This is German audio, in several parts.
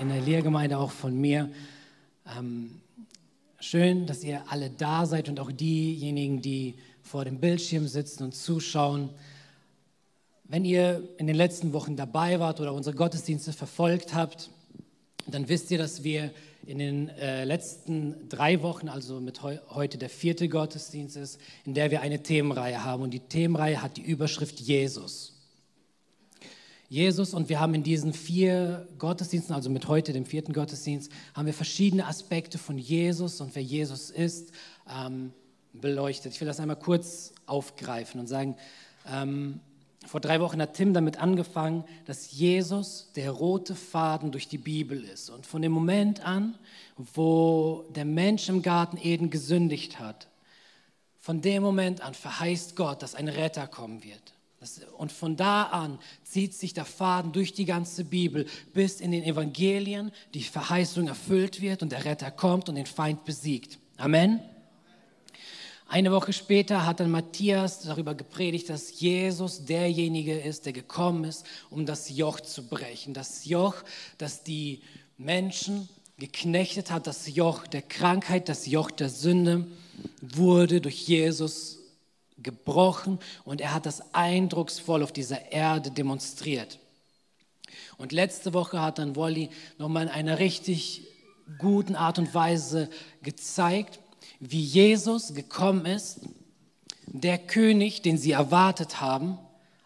in der Lehrgemeinde auch von mir. Ähm, schön, dass ihr alle da seid und auch diejenigen, die vor dem Bildschirm sitzen und zuschauen. Wenn ihr in den letzten Wochen dabei wart oder unsere Gottesdienste verfolgt habt, dann wisst ihr, dass wir in den äh, letzten drei Wochen, also mit heu heute der vierte Gottesdienst ist, in der wir eine Themenreihe haben. Und die Themenreihe hat die Überschrift Jesus. Jesus und wir haben in diesen vier Gottesdiensten, also mit heute dem vierten Gottesdienst, haben wir verschiedene Aspekte von Jesus und wer Jesus ist, ähm, beleuchtet. Ich will das einmal kurz aufgreifen und sagen, ähm, vor drei Wochen hat Tim damit angefangen, dass Jesus der rote Faden durch die Bibel ist. Und von dem Moment an, wo der Mensch im Garten Eden gesündigt hat, von dem Moment an verheißt Gott, dass ein Retter kommen wird. Und von da an zieht sich der Faden durch die ganze Bibel bis in den Evangelien, die Verheißung erfüllt wird und der Retter kommt und den Feind besiegt. Amen. Eine Woche später hat dann Matthias darüber gepredigt, dass Jesus derjenige ist, der gekommen ist, um das Joch zu brechen. Das Joch, das die Menschen geknechtet hat, das Joch der Krankheit, das Joch der Sünde, wurde durch Jesus gebrochen und er hat das eindrucksvoll auf dieser Erde demonstriert. Und letzte Woche hat dann Wolli nochmal in einer richtig guten Art und Weise gezeigt, wie Jesus gekommen ist, der König, den sie erwartet haben,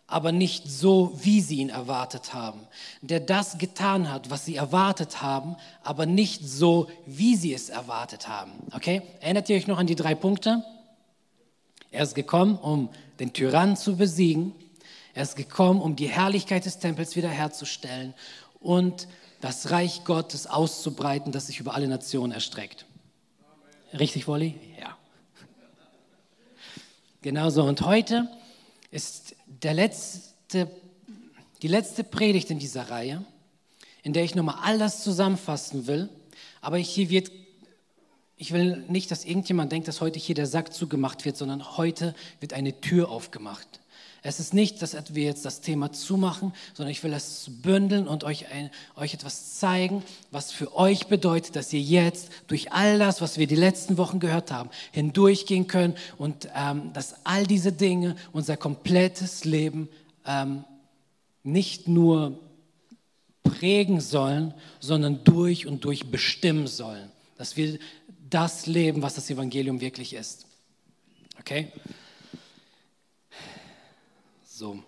aber nicht so, wie sie ihn erwartet haben. Der das getan hat, was sie erwartet haben, aber nicht so, wie sie es erwartet haben. Okay? Erinnert ihr euch noch an die drei Punkte? Er ist gekommen, um den Tyrannen zu besiegen. Er ist gekommen, um die Herrlichkeit des Tempels wiederherzustellen und das Reich Gottes auszubreiten, das sich über alle Nationen erstreckt. Richtig, Wolli? Ja. Genauso. Und heute ist der letzte, die letzte Predigt in dieser Reihe, in der ich nochmal all das zusammenfassen will. Aber hier wird ich will nicht, dass irgendjemand denkt, dass heute hier der Sack zugemacht wird, sondern heute wird eine Tür aufgemacht. Es ist nicht, dass wir jetzt das Thema zumachen, sondern ich will es bündeln und euch, ein, euch etwas zeigen, was für euch bedeutet, dass ihr jetzt durch all das, was wir die letzten Wochen gehört haben, hindurchgehen können und ähm, dass all diese Dinge unser komplettes Leben ähm, nicht nur prägen sollen, sondern durch und durch bestimmen sollen. Dass wir das leben, was das Evangelium wirklich ist. Okay? So.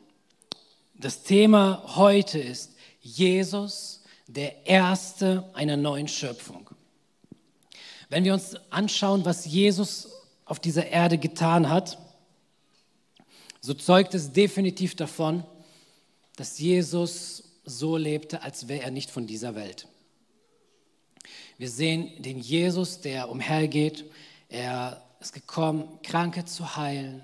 Das Thema heute ist Jesus, der Erste einer neuen Schöpfung. Wenn wir uns anschauen, was Jesus auf dieser Erde getan hat, so zeugt es definitiv davon, dass Jesus so lebte, als wäre er nicht von dieser Welt. Wir sehen den Jesus, der umhergeht. Er ist gekommen, Kranke zu heilen,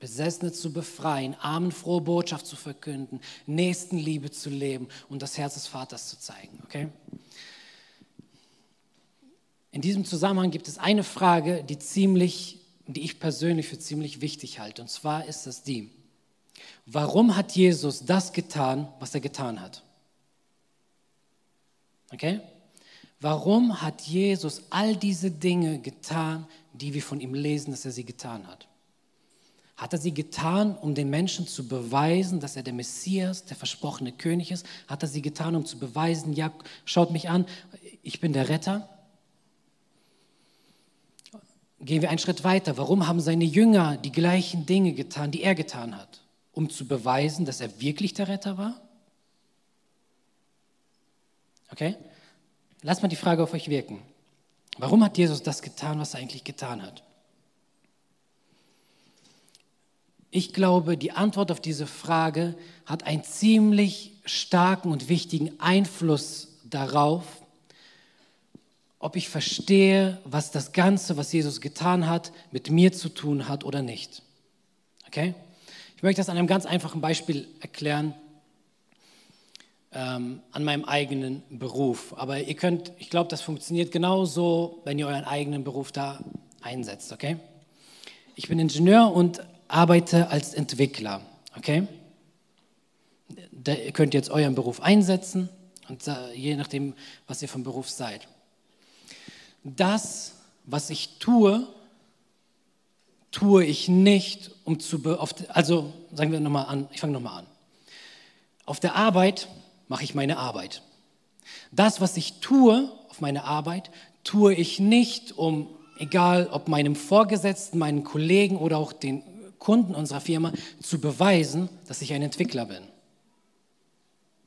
Besessene zu befreien, Armen frohe Botschaft zu verkünden, Nächstenliebe zu leben und das Herz des Vaters zu zeigen. Okay? In diesem Zusammenhang gibt es eine Frage, die ziemlich, die ich persönlich für ziemlich wichtig halte. Und zwar ist das die: Warum hat Jesus das getan, was er getan hat? Okay? Warum hat Jesus all diese Dinge getan, die wir von ihm lesen, dass er sie getan hat? Hat er sie getan, um den Menschen zu beweisen, dass er der Messias, der versprochene König ist? Hat er sie getan, um zu beweisen, ja, schaut mich an, ich bin der Retter? Gehen wir einen Schritt weiter. Warum haben seine Jünger die gleichen Dinge getan, die er getan hat? Um zu beweisen, dass er wirklich der Retter war? Okay? Lasst mal die Frage auf euch wirken. Warum hat Jesus das getan, was er eigentlich getan hat? Ich glaube, die Antwort auf diese Frage hat einen ziemlich starken und wichtigen Einfluss darauf, ob ich verstehe, was das Ganze, was Jesus getan hat, mit mir zu tun hat oder nicht. Okay? Ich möchte das an einem ganz einfachen Beispiel erklären, ähm, an meinem eigenen Beruf. Aber ihr könnt, ich glaube, das funktioniert genauso, wenn ihr euren eigenen Beruf da einsetzt. Okay? Ich bin Ingenieur und arbeite als Entwickler. Okay? Da könnt ihr jetzt euren Beruf einsetzen und je nachdem, was ihr vom Beruf seid das, was ich tue, tue ich nicht, um zu, also sagen wir nochmal an, ich fange nochmal an. Auf der Arbeit mache ich meine Arbeit. Das, was ich tue auf meine Arbeit, tue ich nicht, um, egal ob meinem Vorgesetzten, meinen Kollegen oder auch den Kunden unserer Firma, zu beweisen, dass ich ein Entwickler bin.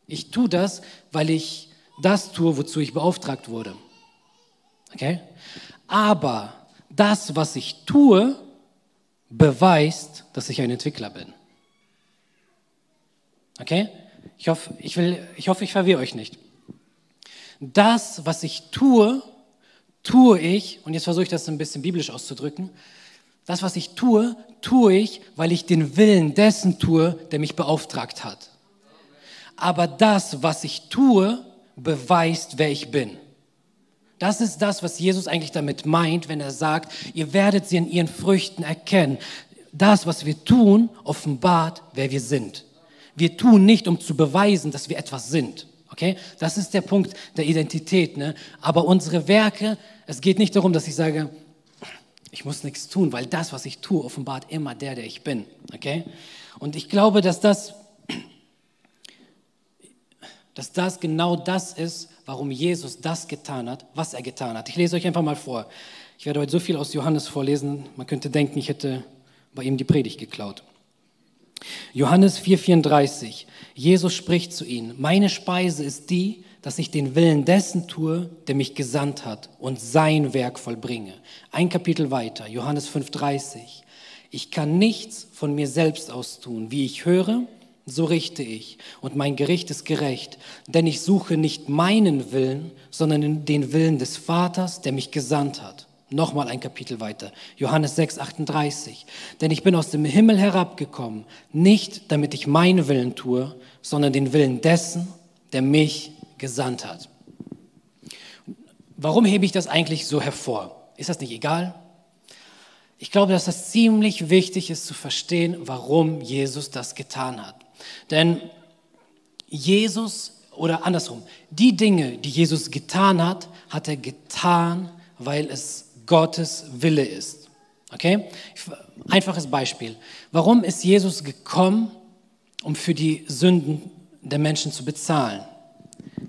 Ich tue das, weil ich das tue, wozu ich beauftragt wurde. Okay? Aber das, was ich tue, beweist, dass ich ein Entwickler bin. Okay? Ich hoffe, ich, will, ich, hoffe, ich verwirre euch nicht. Das, was ich tue, tue ich, und jetzt versuche ich das ein bisschen biblisch auszudrücken, das, was ich tue, tue ich, weil ich den Willen dessen tue, der mich beauftragt hat. Aber das, was ich tue, beweist, wer ich bin. Das ist das, was Jesus eigentlich damit meint, wenn er sagt, ihr werdet sie in ihren Früchten erkennen. Das, was wir tun, offenbart, wer wir sind. Wir tun nicht, um zu beweisen, dass wir etwas sind. Okay? Das ist der Punkt der Identität. Ne? Aber unsere Werke, es geht nicht darum, dass ich sage, ich muss nichts tun, weil das, was ich tue, offenbart immer der, der ich bin. Okay? Und ich glaube, dass das, dass das genau das ist, warum Jesus das getan hat, was er getan hat. Ich lese euch einfach mal vor. Ich werde heute so viel aus Johannes vorlesen, man könnte denken, ich hätte bei ihm die Predigt geklaut. Johannes 4:34. Jesus spricht zu ihnen: Meine Speise ist die, dass ich den Willen dessen tue, der mich gesandt hat und sein Werk vollbringe. Ein Kapitel weiter, Johannes 5:30. Ich kann nichts von mir selbst aus tun, wie ich höre, so richte ich, und mein Gericht ist gerecht, denn ich suche nicht meinen Willen, sondern den Willen des Vaters, der mich gesandt hat. Nochmal ein Kapitel weiter, Johannes 6, 38. Denn ich bin aus dem Himmel herabgekommen, nicht damit ich meinen Willen tue, sondern den Willen dessen, der mich gesandt hat. Warum hebe ich das eigentlich so hervor? Ist das nicht egal? Ich glaube, dass das ziemlich wichtig ist zu verstehen, warum Jesus das getan hat. Denn Jesus, oder andersrum, die Dinge, die Jesus getan hat, hat er getan, weil es Gottes Wille ist. Okay? Einfaches Beispiel. Warum ist Jesus gekommen, um für die Sünden der Menschen zu bezahlen?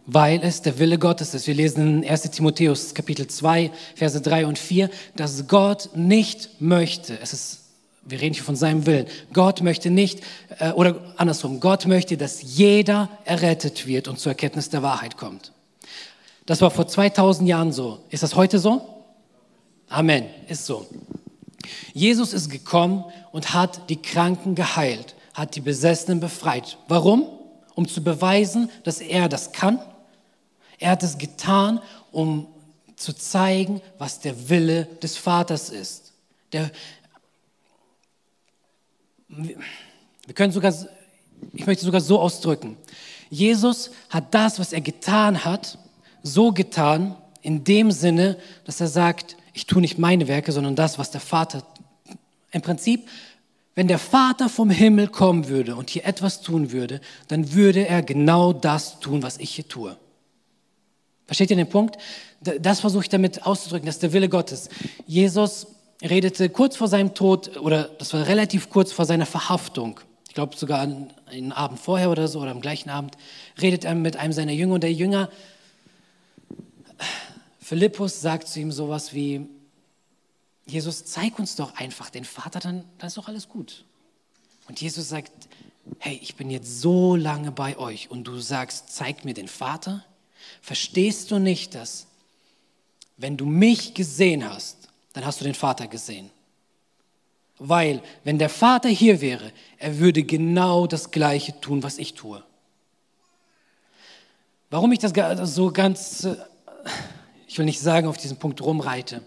Weil es der Wille Gottes ist. Wir lesen in 1 Timotheus Kapitel 2, Verse 3 und 4, dass Gott nicht möchte, es ist wir reden hier von seinem Willen. Gott möchte nicht, äh, oder andersrum, Gott möchte, dass jeder errettet wird und zur Erkenntnis der Wahrheit kommt. Das war vor 2000 Jahren so. Ist das heute so? Amen, ist so. Jesus ist gekommen und hat die Kranken geheilt, hat die Besessenen befreit. Warum? Um zu beweisen, dass er das kann. Er hat es getan, um zu zeigen, was der Wille des Vaters ist. Der, wir können sogar, ich möchte sogar so ausdrücken. Jesus hat das, was er getan hat, so getan, in dem Sinne, dass er sagt, ich tue nicht meine Werke, sondern das, was der Vater. Im Prinzip, wenn der Vater vom Himmel kommen würde und hier etwas tun würde, dann würde er genau das tun, was ich hier tue. Versteht ihr den Punkt? Das versuche ich damit auszudrücken, das ist der Wille Gottes. Jesus redete kurz vor seinem Tod, oder das war relativ kurz vor seiner Verhaftung, ich glaube sogar einen Abend vorher oder so, oder am gleichen Abend, redet er mit einem seiner Jünger und der Jünger, Philippus, sagt zu ihm sowas wie, Jesus, zeig uns doch einfach den Vater, dann, dann ist doch alles gut. Und Jesus sagt, hey, ich bin jetzt so lange bei euch und du sagst, zeig mir den Vater. Verstehst du nicht, dass wenn du mich gesehen hast, dann hast du den Vater gesehen. Weil, wenn der Vater hier wäre, er würde genau das Gleiche tun, was ich tue. Warum ich das so ganz, äh, ich will nicht sagen, auf diesen Punkt rumreite,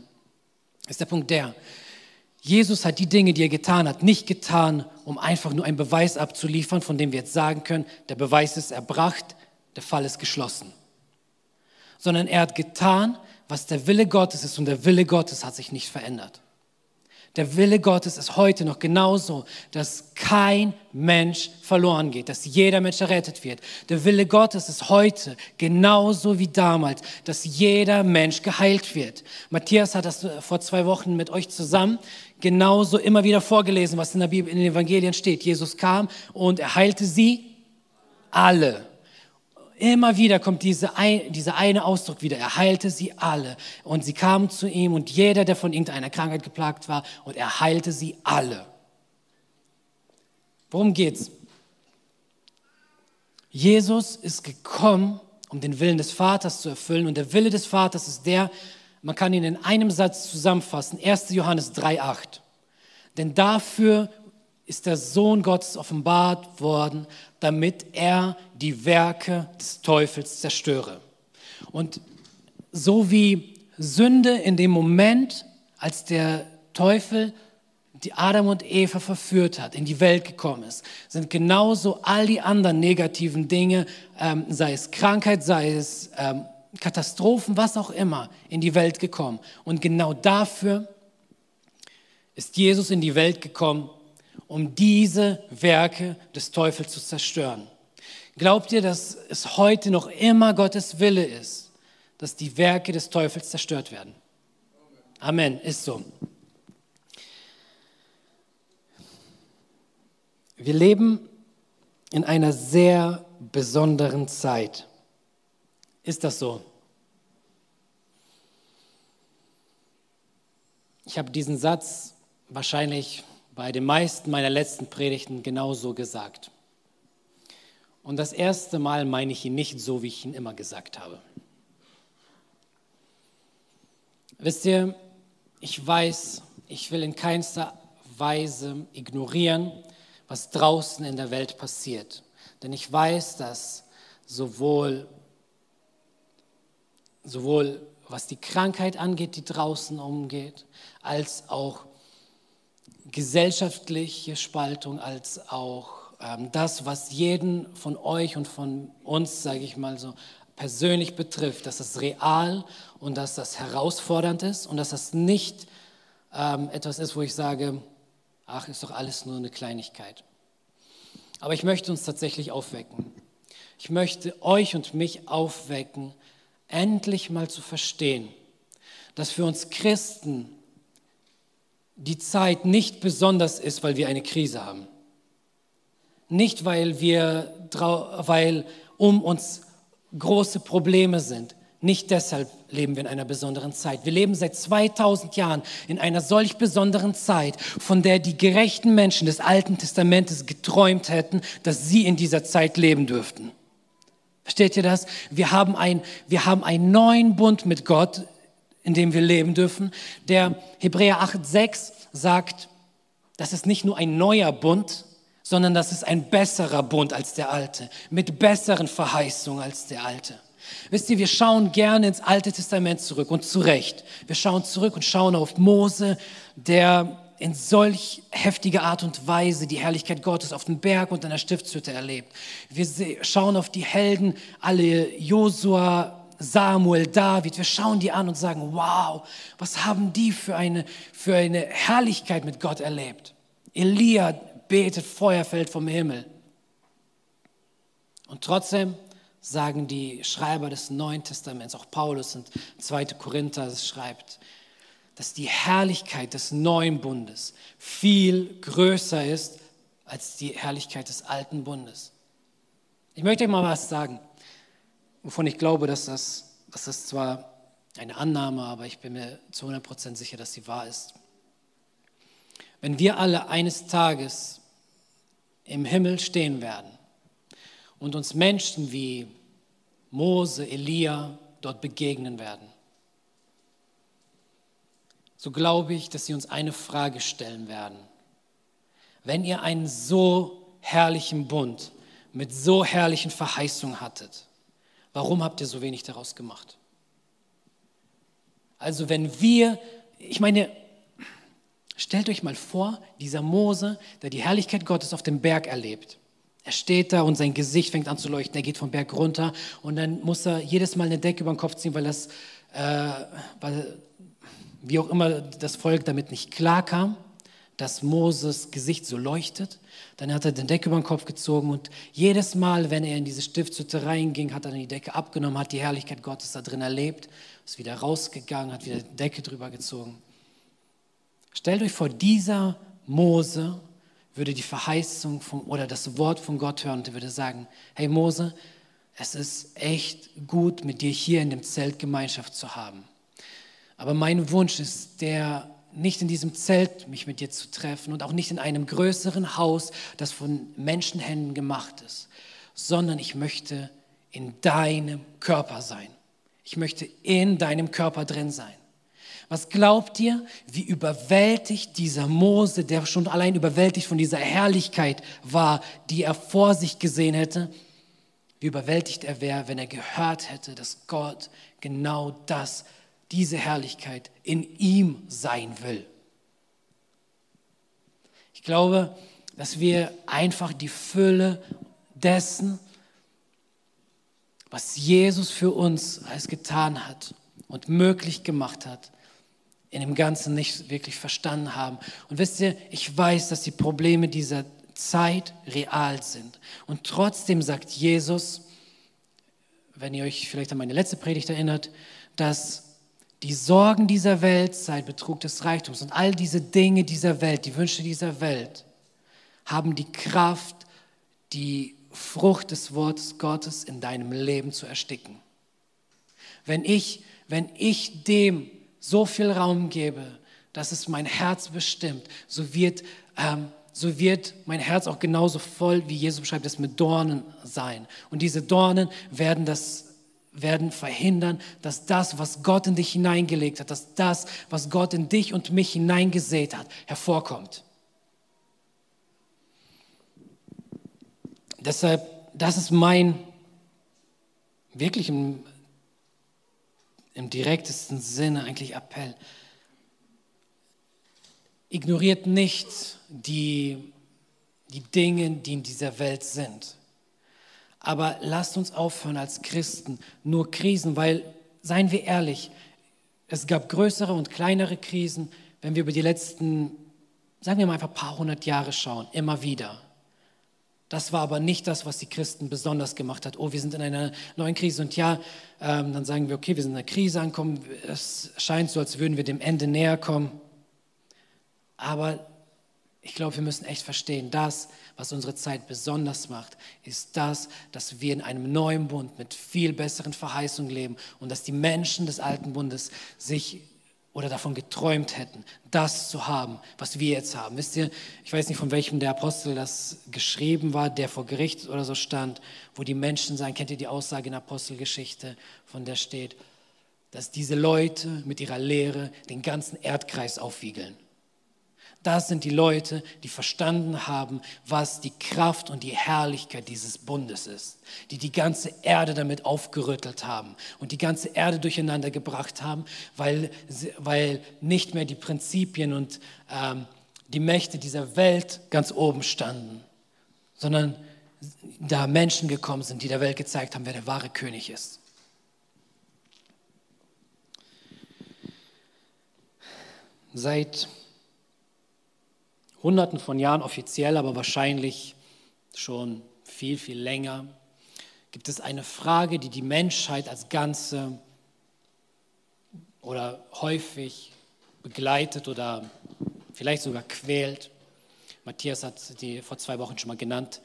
ist der Punkt der, Jesus hat die Dinge, die er getan hat, nicht getan, um einfach nur einen Beweis abzuliefern, von dem wir jetzt sagen können, der Beweis ist erbracht, der Fall ist geschlossen. Sondern er hat getan, was der Wille Gottes ist und der Wille Gottes hat sich nicht verändert. Der Wille Gottes ist heute noch genauso, dass kein Mensch verloren geht, dass jeder Mensch errettet wird. Der Wille Gottes ist heute genauso wie damals, dass jeder Mensch geheilt wird. Matthias hat das vor zwei Wochen mit euch zusammen genauso immer wieder vorgelesen, was in der Bibel, in den Evangelien steht. Jesus kam und er heilte sie alle. Immer wieder kommt diese ein, dieser eine Ausdruck wieder. Er heilte sie alle. Und sie kamen zu ihm und jeder, der von irgendeiner Krankheit geplagt war, und er heilte sie alle. Worum geht's? Jesus ist gekommen, um den Willen des Vaters zu erfüllen. Und der Wille des Vaters ist der, man kann ihn in einem Satz zusammenfassen. 1. Johannes 3,8. Denn dafür ist der Sohn Gottes offenbart worden, damit er die Werke des Teufels zerstöre. Und so wie Sünde in dem Moment, als der Teufel die Adam und Eva verführt hat, in die Welt gekommen ist, sind genauso all die anderen negativen Dinge, ähm, sei es Krankheit, sei es ähm, Katastrophen, was auch immer, in die Welt gekommen. Und genau dafür ist Jesus in die Welt gekommen, um diese Werke des Teufels zu zerstören. Glaubt ihr, dass es heute noch immer Gottes Wille ist, dass die Werke des Teufels zerstört werden? Amen, ist so. Wir leben in einer sehr besonderen Zeit. Ist das so? Ich habe diesen Satz wahrscheinlich bei den meisten meiner letzten Predigten genauso gesagt. Und das erste Mal meine ich ihn nicht so, wie ich ihn immer gesagt habe. Wisst ihr, ich weiß, ich will in keinster Weise ignorieren, was draußen in der Welt passiert. Denn ich weiß, dass sowohl, sowohl was die Krankheit angeht, die draußen umgeht, als auch gesellschaftliche Spaltung als auch ähm, das, was jeden von euch und von uns, sage ich mal so, persönlich betrifft, dass das real und dass das herausfordernd ist und dass das nicht ähm, etwas ist, wo ich sage, ach, ist doch alles nur eine Kleinigkeit. Aber ich möchte uns tatsächlich aufwecken. Ich möchte euch und mich aufwecken, endlich mal zu verstehen, dass für uns Christen die Zeit nicht besonders ist, weil wir eine Krise haben. Nicht, weil wir, weil um uns große Probleme sind. Nicht deshalb leben wir in einer besonderen Zeit. Wir leben seit 2000 Jahren in einer solch besonderen Zeit, von der die gerechten Menschen des Alten Testamentes geträumt hätten, dass sie in dieser Zeit leben dürften. Versteht ihr das? Wir haben, ein, wir haben einen neuen Bund mit Gott, in dem wir leben dürfen. Der Hebräer 8,6 sagt, das ist nicht nur ein neuer Bund, sondern das ist ein besserer Bund als der alte, mit besseren Verheißungen als der alte. Wisst ihr, wir schauen gerne ins Alte Testament zurück und zu Recht. Wir schauen zurück und schauen auf Mose, der in solch heftiger Art und Weise die Herrlichkeit Gottes auf dem Berg und in der Stiftshütte erlebt. Wir schauen auf die Helden, alle Josua, Samuel, David, wir schauen die an und sagen, wow, was haben die für eine, für eine Herrlichkeit mit Gott erlebt. Elia betet, Feuer fällt vom Himmel. Und trotzdem sagen die Schreiber des Neuen Testaments, auch Paulus und 2. Korinther schreibt, dass die Herrlichkeit des neuen Bundes viel größer ist als die Herrlichkeit des alten Bundes. Ich möchte euch mal was sagen wovon ich glaube, dass das, dass das zwar eine Annahme, aber ich bin mir zu 100% sicher, dass sie wahr ist. Wenn wir alle eines Tages im Himmel stehen werden und uns Menschen wie Mose, Elia dort begegnen werden, so glaube ich, dass sie uns eine Frage stellen werden. Wenn ihr einen so herrlichen Bund mit so herrlichen Verheißungen hattet, Warum habt ihr so wenig daraus gemacht? Also wenn wir, ich meine, stellt euch mal vor, dieser Mose, der die Herrlichkeit Gottes auf dem Berg erlebt. Er steht da und sein Gesicht fängt an zu leuchten. Er geht vom Berg runter und dann muss er jedes Mal eine Decke über den Kopf ziehen, weil das, äh, weil, wie auch immer das Volk damit nicht klarkam, dass Moses Gesicht so leuchtet. Dann hat er den Decke über den Kopf gezogen und jedes Mal, wenn er in diese Stiftshütte reinging, hat er dann die Decke abgenommen, hat die Herrlichkeit Gottes da drin erlebt, ist wieder rausgegangen, hat wieder die Decke drüber gezogen. Stellt euch vor, dieser Mose würde die Verheißung von, oder das Wort von Gott hören und würde sagen, hey Mose, es ist echt gut, mit dir hier in dem Zelt Gemeinschaft zu haben. Aber mein Wunsch ist der, nicht in diesem Zelt mich mit dir zu treffen und auch nicht in einem größeren Haus, das von Menschenhänden gemacht ist, sondern ich möchte in deinem Körper sein. Ich möchte in deinem Körper drin sein. Was glaubt ihr, wie überwältigt dieser Mose, der schon allein überwältigt von dieser Herrlichkeit war, die er vor sich gesehen hätte, wie überwältigt er wäre, wenn er gehört hätte, dass Gott genau das, diese Herrlichkeit in ihm sein will. Ich glaube, dass wir einfach die Fülle dessen, was Jesus für uns alles getan hat und möglich gemacht hat, in dem Ganzen nicht wirklich verstanden haben. Und wisst ihr, ich weiß, dass die Probleme dieser Zeit real sind. Und trotzdem sagt Jesus, wenn ihr euch vielleicht an meine letzte Predigt erinnert, dass die Sorgen dieser Welt, Zeit, Betrug des Reichtums und all diese Dinge dieser Welt, die Wünsche dieser Welt, haben die Kraft, die Frucht des Wortes Gottes in deinem Leben zu ersticken. Wenn ich, wenn ich dem so viel Raum gebe, dass es mein Herz bestimmt, so wird, ähm, so wird mein Herz auch genauso voll, wie Jesus beschreibt, es mit Dornen sein. Und diese Dornen werden das werden verhindern, dass das, was Gott in dich hineingelegt hat, dass das, was Gott in dich und mich hineingesät hat, hervorkommt. Deshalb, das ist mein wirklich im im direktesten Sinne eigentlich Appell. Ignoriert nicht die, die Dinge, die in dieser Welt sind. Aber lasst uns aufhören als Christen nur Krisen, weil, seien wir ehrlich, es gab größere und kleinere Krisen, wenn wir über die letzten, sagen wir mal einfach ein paar hundert Jahre schauen, immer wieder. Das war aber nicht das, was die Christen besonders gemacht hat. Oh, wir sind in einer neuen Krise und ja, ähm, dann sagen wir, okay, wir sind in einer Krise angekommen. Es scheint so, als würden wir dem Ende näher kommen. Aber ich glaube, wir müssen echt verstehen, das, was unsere Zeit besonders macht, ist das, dass wir in einem neuen Bund mit viel besseren Verheißungen leben und dass die Menschen des alten Bundes sich oder davon geträumt hätten, das zu haben, was wir jetzt haben. Wisst ihr, ich weiß nicht, von welchem der Apostel das geschrieben war, der vor Gericht oder so stand, wo die Menschen sagen, kennt ihr die Aussage in Apostelgeschichte, von der steht, dass diese Leute mit ihrer Lehre den ganzen Erdkreis aufwiegeln. Das sind die Leute, die verstanden haben, was die Kraft und die Herrlichkeit dieses Bundes ist, die die ganze Erde damit aufgerüttelt haben und die ganze Erde durcheinander gebracht haben, weil, weil nicht mehr die Prinzipien und ähm, die Mächte dieser Welt ganz oben standen, sondern da Menschen gekommen sind, die der Welt gezeigt haben, wer der wahre König ist. Seit Hunderten von Jahren offiziell, aber wahrscheinlich schon viel, viel länger, gibt es eine Frage, die die Menschheit als Ganze oder häufig begleitet oder vielleicht sogar quält. Matthias hat die vor zwei Wochen schon mal genannt.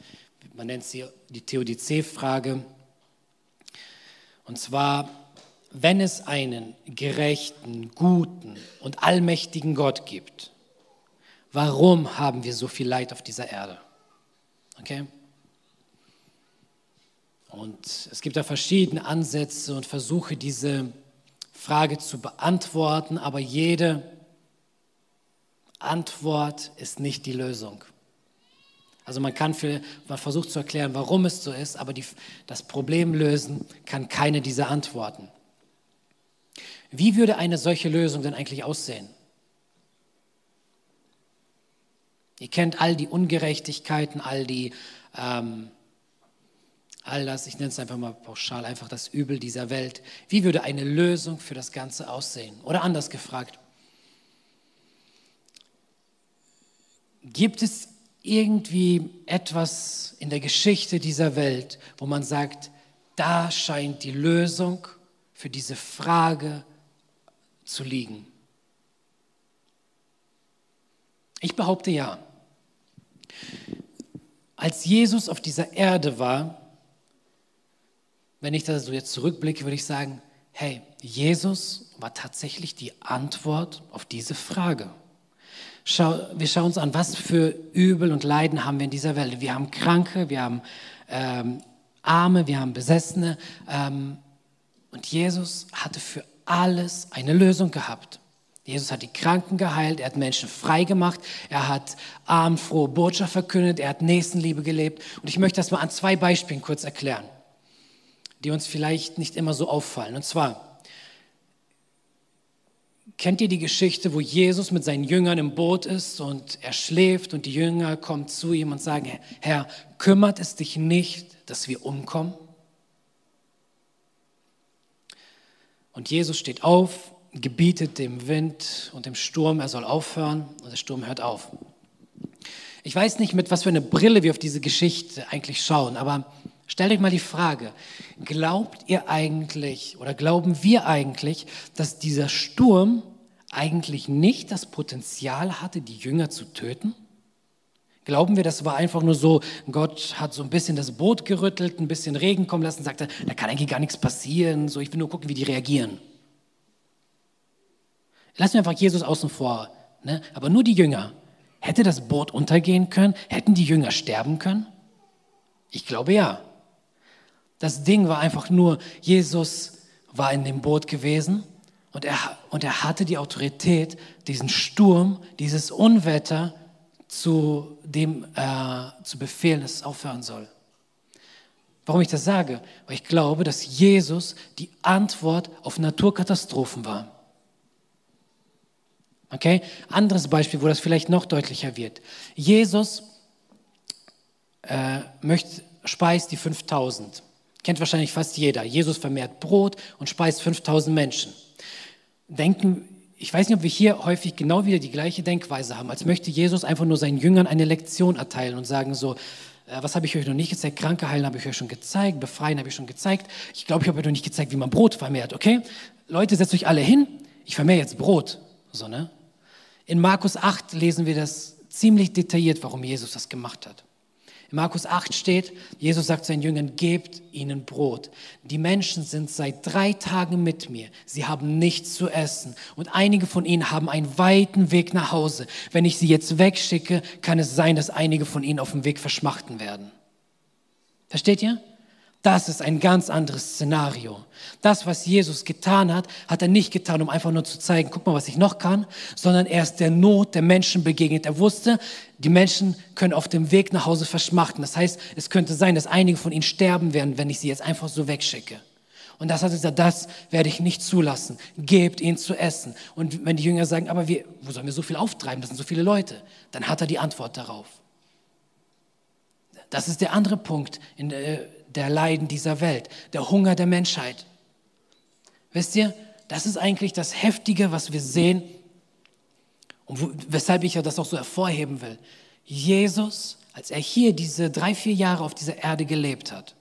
Man nennt sie die Theodizee-Frage. Und zwar, wenn es einen gerechten, guten und allmächtigen Gott gibt, warum haben wir so viel Leid auf dieser Erde? Okay? Und es gibt da verschiedene Ansätze und Versuche, diese Frage zu beantworten, aber jede Antwort ist nicht die Lösung. Also man kann für, man versucht zu erklären, warum es so ist, aber die, das Problem lösen kann keine dieser Antworten. Wie würde eine solche Lösung denn eigentlich aussehen? Ihr kennt all die Ungerechtigkeiten, all die, ähm, all das, ich nenne es einfach mal pauschal, einfach das Übel dieser Welt. Wie würde eine Lösung für das Ganze aussehen? Oder anders gefragt, gibt es irgendwie etwas in der Geschichte dieser Welt, wo man sagt, da scheint die Lösung für diese Frage zu liegen? Ich behaupte ja. Als Jesus auf dieser Erde war, wenn ich da so jetzt zurückblicke, würde ich sagen, hey, Jesus war tatsächlich die Antwort auf diese Frage. Schau, wir schauen uns an, was für Übel und Leiden haben wir in dieser Welt. Wir haben Kranke, wir haben ähm, Arme, wir haben Besessene. Ähm, und Jesus hatte für alles eine Lösung gehabt. Jesus hat die Kranken geheilt, er hat Menschen frei gemacht, er hat arm frohe Botschaft verkündet, er hat Nächstenliebe gelebt. Und ich möchte das mal an zwei Beispielen kurz erklären, die uns vielleicht nicht immer so auffallen. Und zwar, kennt ihr die Geschichte, wo Jesus mit seinen Jüngern im Boot ist und er schläft und die Jünger kommen zu ihm und sagen, Herr, kümmert es dich nicht, dass wir umkommen? Und Jesus steht auf, gebietet dem Wind und dem Sturm, er soll aufhören und der Sturm hört auf. Ich weiß nicht, mit was für eine Brille wir auf diese Geschichte eigentlich schauen, aber stellt euch mal die Frage, glaubt ihr eigentlich oder glauben wir eigentlich, dass dieser Sturm eigentlich nicht das Potenzial hatte, die Jünger zu töten? Glauben wir, das war einfach nur so, Gott hat so ein bisschen das Boot gerüttelt, ein bisschen Regen kommen lassen, sagte, da kann eigentlich gar nichts passieren, so ich will nur gucken, wie die reagieren. Lassen wir einfach Jesus außen vor, ne? aber nur die Jünger. Hätte das Boot untergehen können? Hätten die Jünger sterben können? Ich glaube ja. Das Ding war einfach nur, Jesus war in dem Boot gewesen und er, und er hatte die Autorität, diesen Sturm, dieses Unwetter zu, dem, äh, zu befehlen, dass es aufhören soll. Warum ich das sage? Weil ich glaube, dass Jesus die Antwort auf Naturkatastrophen war. Okay? Anderes Beispiel, wo das vielleicht noch deutlicher wird. Jesus äh, möchte, speist die 5000. Kennt wahrscheinlich fast jeder. Jesus vermehrt Brot und speist 5000 Menschen. Denken, ich weiß nicht, ob wir hier häufig genau wieder die gleiche Denkweise haben, als möchte Jesus einfach nur seinen Jüngern eine Lektion erteilen und sagen so, äh, was habe ich euch noch nicht gezeigt? Kranke heilen habe ich euch schon gezeigt, befreien habe ich schon gezeigt. Ich glaube, ich habe euch noch nicht gezeigt, wie man Brot vermehrt, okay? Leute, setzt euch alle hin, ich vermehre jetzt Brot. So, ne? In Markus 8 lesen wir das ziemlich detailliert, warum Jesus das gemacht hat. In Markus 8 steht, Jesus sagt seinen Jüngern, gebt ihnen Brot. Die Menschen sind seit drei Tagen mit mir. Sie haben nichts zu essen. Und einige von ihnen haben einen weiten Weg nach Hause. Wenn ich sie jetzt wegschicke, kann es sein, dass einige von ihnen auf dem Weg verschmachten werden. Versteht ihr? Das ist ein ganz anderes Szenario. Das, was Jesus getan hat, hat er nicht getan, um einfach nur zu zeigen, guck mal, was ich noch kann, sondern er ist der Not der Menschen begegnet. Er wusste, die Menschen können auf dem Weg nach Hause verschmachten. Das heißt, es könnte sein, dass einige von ihnen sterben werden, wenn ich sie jetzt einfach so wegschicke. Und das hat er gesagt, das werde ich nicht zulassen. Gebt ihnen zu essen. Und wenn die Jünger sagen, aber wir, wo sollen wir so viel auftreiben? Das sind so viele Leute. Dann hat er die Antwort darauf. Das ist der andere Punkt in der, der Leiden dieser Welt, der Hunger der Menschheit. Wisst ihr, das ist eigentlich das Heftige, was wir sehen und weshalb ich ja das auch so hervorheben will. Jesus, als er hier diese drei, vier Jahre auf dieser Erde gelebt hat,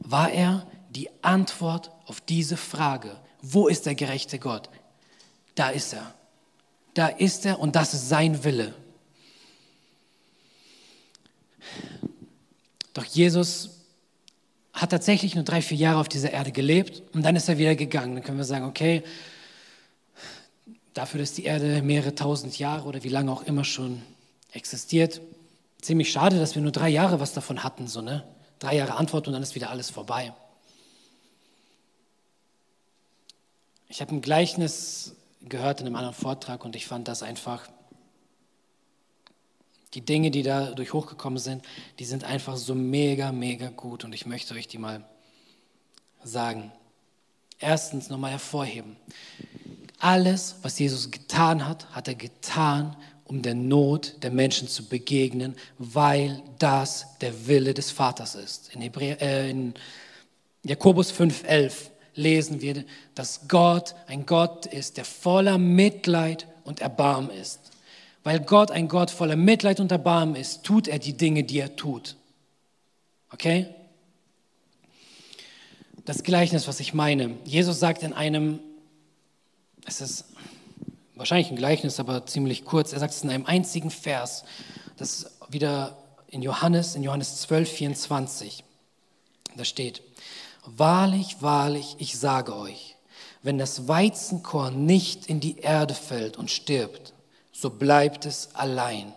war er die Antwort auf diese Frage. Wo ist der gerechte Gott? Da ist er. Da ist er und das ist sein Wille. Doch Jesus hat tatsächlich nur drei, vier Jahre auf dieser Erde gelebt und dann ist er wieder gegangen. Dann können wir sagen, okay, dafür, dass die Erde mehrere tausend Jahre oder wie lange auch immer schon existiert, ziemlich schade, dass wir nur drei Jahre was davon hatten, so ne? Drei Jahre Antwort und dann ist wieder alles vorbei. Ich habe ein Gleichnis gehört in einem anderen Vortrag und ich fand das einfach Die Dinge, die dadurch hochgekommen sind, die sind einfach so mega, mega gut und ich möchte euch die mal sagen. Erstens nochmal hervorheben. Alles, was Jesus getan hat, hat er getan, um der Not der Menschen zu begegnen, weil das der Wille des Vaters ist. In, Hebräer, äh, in Jakobus 5,11 lesen wir, dass Gott ein Gott ist, der voller Mitleid und Erbarmen ist. Weil Gott ein Gott voller Mitleid und Erbarmen ist, tut er die Dinge, die er tut. Okay? Das Gleichnis, was ich meine. Jesus sagt in einem, es ist wahrscheinlich ein Gleichnis, aber ziemlich kurz, er sagt es in einem einzigen Vers, das ist wieder in Johannes, in Johannes 12, 24. Da steht, wahrlich, wahrlich, ich sage euch, wenn das Weizenkorn nicht in die Erde fällt und stirbt, so bleibt es allein.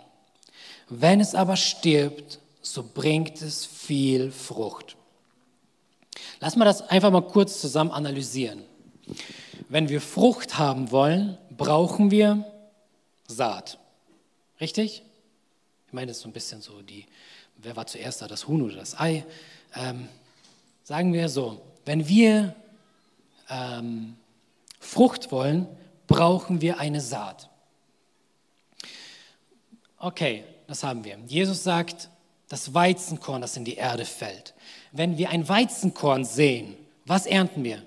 Wenn es aber stirbt, so bringt es viel Frucht. Lass mal das einfach mal kurz zusammen analysieren. Wenn wir Frucht haben wollen, brauchen wir Saat. Richtig? Ich meine, das ist so ein bisschen so die, wer war zuerst da, das Huhn oder das Ei? Ähm, sagen wir so, wenn wir ähm, Frucht wollen, brauchen wir eine Saat. Okay, das haben wir. Jesus sagt, das Weizenkorn, das in die Erde fällt. Wenn wir ein Weizenkorn sehen, was ernten wir?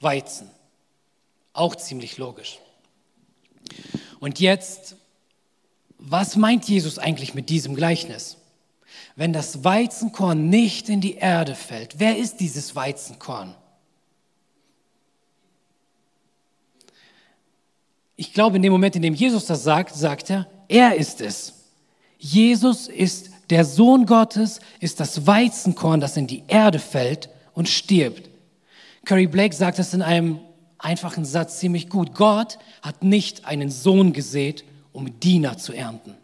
Weizen. Auch ziemlich logisch. Und jetzt, was meint Jesus eigentlich mit diesem Gleichnis? Wenn das Weizenkorn nicht in die Erde fällt, wer ist dieses Weizenkorn? Ich glaube, in dem Moment, in dem Jesus das sagt, sagt er, er ist es. Jesus ist der Sohn Gottes, ist das Weizenkorn, das in die Erde fällt und stirbt. Curry Blake sagt es in einem einfachen Satz ziemlich gut. Gott hat nicht einen Sohn gesät, um Diener zu ernten.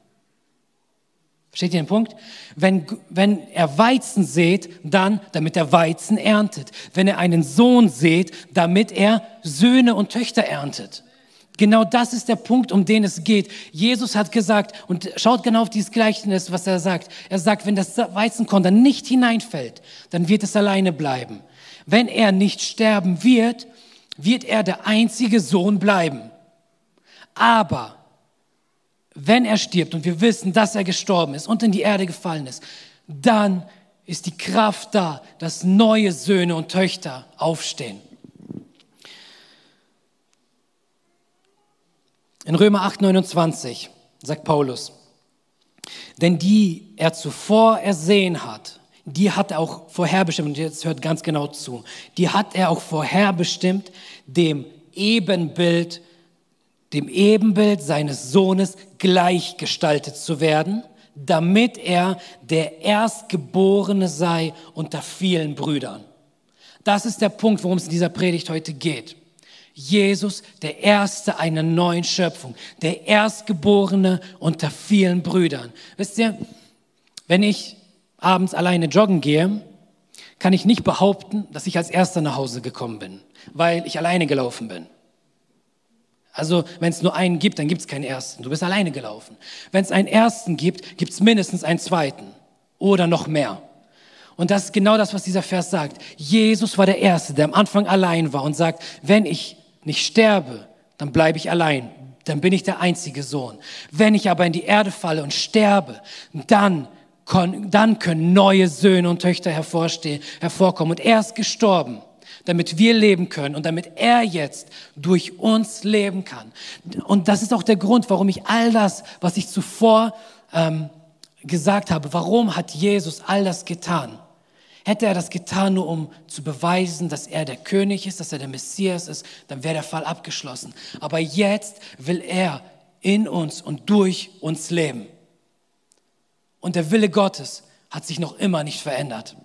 Versteht ihr den Punkt? Wenn, wenn er Weizen sät, dann damit er Weizen erntet. Wenn er einen Sohn sät, damit er Söhne und Töchter erntet. Genau das ist der Punkt, um den es geht. Jesus hat gesagt, und schaut genau auf dieses Gleichnis, was er sagt. Er sagt, wenn das Weizenkorn dann nicht hineinfällt, dann wird es alleine bleiben. Wenn er nicht sterben wird, wird er der einzige Sohn bleiben. Aber wenn er stirbt und wir wissen, dass er gestorben ist und in die Erde gefallen ist, dann ist die Kraft da, dass neue Söhne und Töchter aufstehen. In Römer 8, 29 sagt Paulus, denn die er zuvor ersehen hat, die hat er auch vorherbestimmt, und jetzt hört ganz genau zu, die hat er auch vorherbestimmt, dem Ebenbild, dem Ebenbild seines Sohnes gleichgestaltet zu werden, damit er der Erstgeborene sei unter vielen Brüdern. Das ist der Punkt, worum es in dieser Predigt heute geht. Jesus, der Erste einer neuen Schöpfung, der Erstgeborene unter vielen Brüdern. Wisst ihr, wenn ich abends alleine joggen gehe, kann ich nicht behaupten, dass ich als Erster nach Hause gekommen bin, weil ich alleine gelaufen bin. Also wenn es nur einen gibt, dann gibt es keinen Ersten. Du bist alleine gelaufen. Wenn es einen Ersten gibt, gibt es mindestens einen Zweiten oder noch mehr. Und das ist genau das, was dieser Vers sagt. Jesus war der Erste, der am Anfang allein war und sagt, wenn ich nicht sterbe, dann bleibe ich allein. Dann bin ich der einzige Sohn. Wenn ich aber in die Erde falle und sterbe, dann dann können neue Söhne und Töchter hervorstehen, hervorkommen. Und er ist gestorben, damit wir leben können und damit er jetzt durch uns leben kann. Und das ist auch der Grund, warum ich all das, was ich zuvor ähm, gesagt habe, warum hat Jesus all das getan? Hätte er das getan, nur um zu beweisen, dass er der König ist, dass er der Messias ist, dann wäre der Fall abgeschlossen. Aber jetzt will er in uns und durch uns leben. Und der Wille Gottes hat sich noch immer nicht verändert.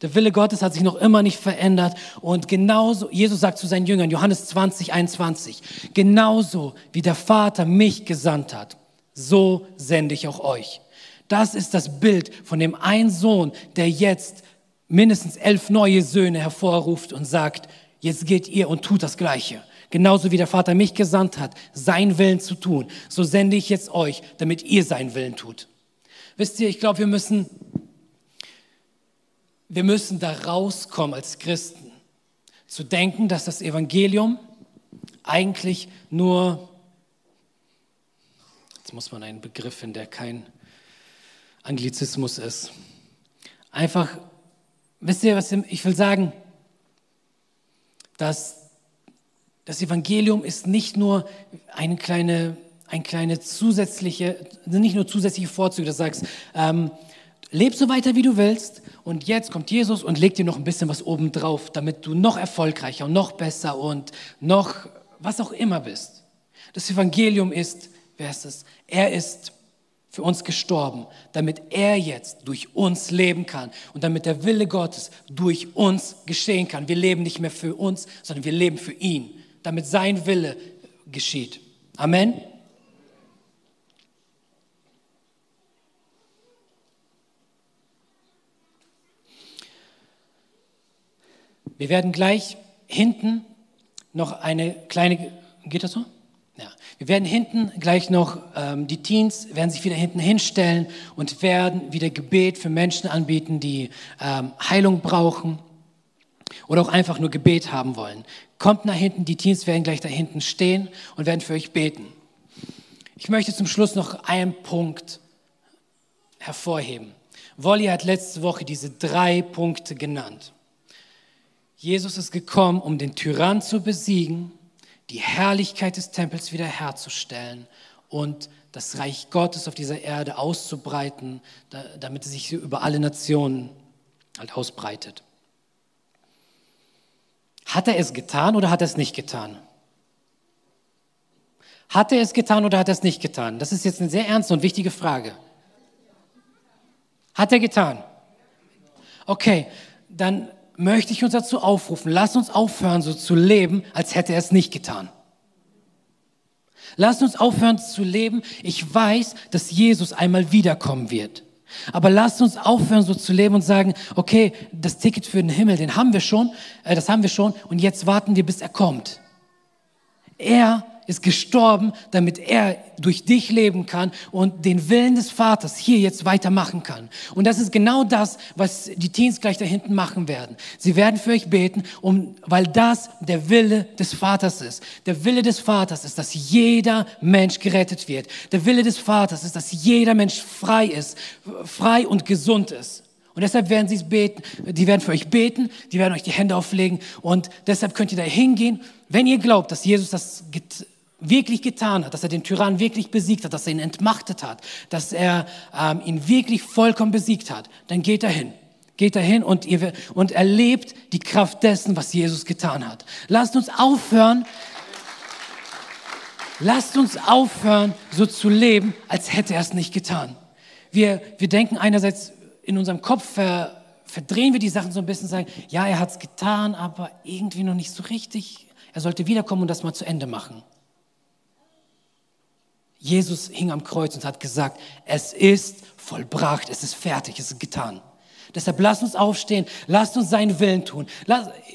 Der Wille Gottes hat sich noch immer nicht verändert. Und genauso, Jesus sagt zu seinen Jüngern, Johannes 20, 21, genauso wie der Vater mich gesandt hat, so sende ich auch euch. Das ist das Bild von dem einen Sohn, der jetzt mindestens elf neue Söhne hervorruft und sagt, jetzt geht ihr und tut das Gleiche. Genauso wie der Vater mich gesandt hat, seinen Willen zu tun, so sende ich jetzt euch, damit ihr seinen Willen tut. Wisst ihr, ich glaube, wir müssen, wir müssen da rauskommen als Christen, zu denken, dass das Evangelium eigentlich nur, jetzt muss man einen Begriff finden, der kein Anglizismus ist. Einfach, wisst ihr, was ich will sagen? Dass das Evangelium ist nicht nur eine kleine, eine kleine zusätzliche, nicht nur zusätzliche Vorzüge, dass du sagst, ähm, leb so weiter, wie du willst und jetzt kommt Jesus und legt dir noch ein bisschen was oben drauf, damit du noch erfolgreicher und noch besser und noch was auch immer bist. Das Evangelium ist, wer ist es? Er ist für uns gestorben, damit er jetzt durch uns leben kann und damit der Wille Gottes durch uns geschehen kann. Wir leben nicht mehr für uns, sondern wir leben für ihn, damit sein Wille geschieht. Amen. Wir werden gleich hinten noch eine kleine, geht das so? Ja. Wir werden hinten gleich noch, ähm, die Teens werden sich wieder hinten hinstellen und werden wieder Gebet für Menschen anbieten, die ähm, Heilung brauchen oder auch einfach nur Gebet haben wollen. Kommt nach hinten, die Teens werden gleich da hinten stehen und werden für euch beten. Ich möchte zum Schluss noch einen Punkt hervorheben. Wolli hat letzte Woche diese drei Punkte genannt. Jesus ist gekommen, um den Tyrann zu besiegen, die Herrlichkeit des Tempels wiederherzustellen und das Reich Gottes auf dieser Erde auszubreiten, damit es sich über alle Nationen halt ausbreitet. Hat er es getan oder hat er es nicht getan? Hat er es getan oder hat er es nicht getan? Das ist jetzt eine sehr ernste und wichtige Frage. Hat er getan? Okay, dann möchte ich uns dazu aufrufen, lass uns aufhören, so zu leben, als hätte er es nicht getan. Lass uns aufhören zu leben. Ich weiß, dass Jesus einmal wiederkommen wird. Aber lasst uns aufhören, so zu leben und sagen, okay, das Ticket für den Himmel, den haben wir schon, äh, das haben wir schon, und jetzt warten wir, bis er kommt. Er ist gestorben, damit er durch dich leben kann und den Willen des Vaters hier jetzt weitermachen kann. Und das ist genau das, was die Teens gleich da hinten machen werden. Sie werden für euch beten, um, weil das der Wille des Vaters ist. Der Wille des Vaters ist, dass jeder Mensch gerettet wird. Der Wille des Vaters ist, dass jeder Mensch frei ist, frei und gesund ist. Und deshalb werden sie es beten, die werden für euch beten, die werden euch die Hände auflegen und deshalb könnt ihr da hingehen, wenn ihr glaubt, dass Jesus das wirklich getan hat, dass er den Tyrann wirklich besiegt hat, dass er ihn entmachtet hat, dass er ähm, ihn wirklich vollkommen besiegt hat, dann geht er hin. Geht dahin und, ihr, und erlebt die Kraft dessen, was Jesus getan hat. Lasst uns aufhören, lasst uns aufhören, so zu leben, als hätte er es nicht getan. Wir, wir denken einerseits in unserem Kopf, ver, verdrehen wir die Sachen so ein bisschen, sagen, ja, er hat es getan, aber irgendwie noch nicht so richtig. Er sollte wiederkommen und das mal zu Ende machen. Jesus hing am Kreuz und hat gesagt, es ist vollbracht, es ist fertig, es ist getan. Deshalb lasst uns aufstehen, lasst uns seinen Willen tun.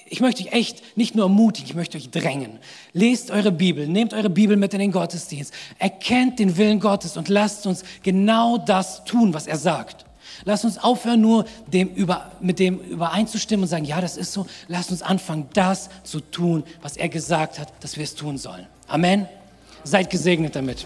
ich möchte euch echt nicht nur ermutigen, ich möchte euch drängen. Lest eure Bibel, nehmt eure Bibel mit in den Gottesdienst, erkennt den Willen Gottes und lasst uns genau das tun, was er sagt. Lasst uns aufhören, nur dem über, mit dem übereinzustimmen und sagen, ja, das ist so. Lasst uns anfangen, das zu tun, was er gesagt hat, dass wir es tun sollen. Amen. Seid gesegnet damit.